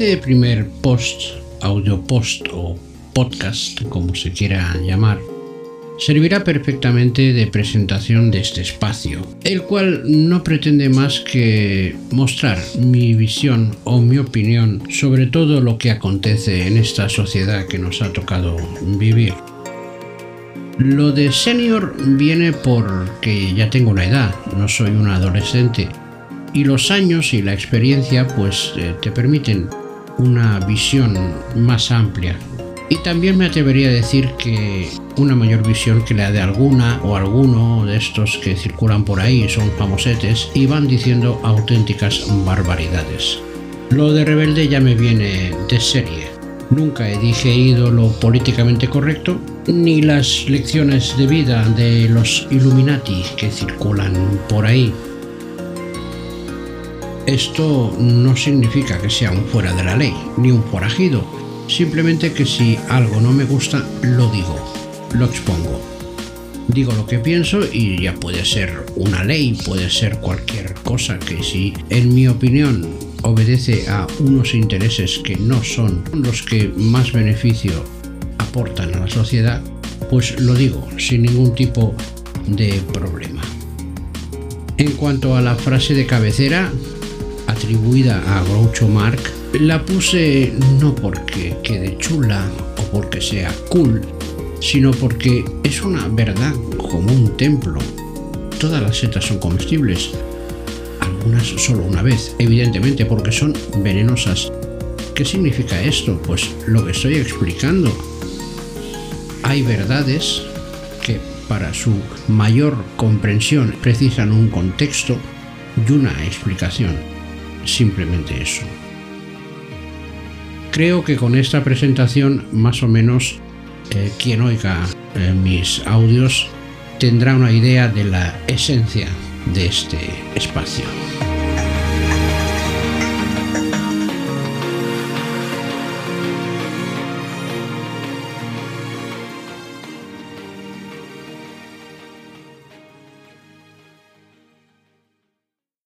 Este primer post, audio post o podcast, como se quiera llamar, servirá perfectamente de presentación de este espacio, el cual no pretende más que mostrar mi visión o mi opinión sobre todo lo que acontece en esta sociedad que nos ha tocado vivir. Lo de senior viene porque ya tengo una edad, no soy un adolescente, y los años y la experiencia pues eh, te permiten una visión más amplia. Y también me atrevería a decir que una mayor visión que la de alguna o alguno de estos que circulan por ahí, son famosetes y van diciendo auténticas barbaridades. Lo de rebelde ya me viene de serie. Nunca he digerido lo políticamente correcto, ni las lecciones de vida de los Illuminati que circulan por ahí. Esto no significa que sea un fuera de la ley, ni un forajido, simplemente que si algo no me gusta, lo digo lo expongo. Digo lo que pienso y ya puede ser una ley, puede ser cualquier cosa que si en mi opinión obedece a unos intereses que no son los que más beneficio aportan a la sociedad, pues lo digo sin ningún tipo de problema. En cuanto a la frase de cabecera atribuida a Groucho Mark, la puse no porque quede chula o porque sea cool, sino porque es una verdad como un templo. Todas las setas son comestibles, algunas solo una vez, evidentemente porque son venenosas. ¿Qué significa esto? Pues lo que estoy explicando. Hay verdades que para su mayor comprensión precisan un contexto y una explicación. Simplemente eso. Creo que con esta presentación más o menos eh, quien oiga eh, mis audios tendrá una idea de la esencia de este espacio.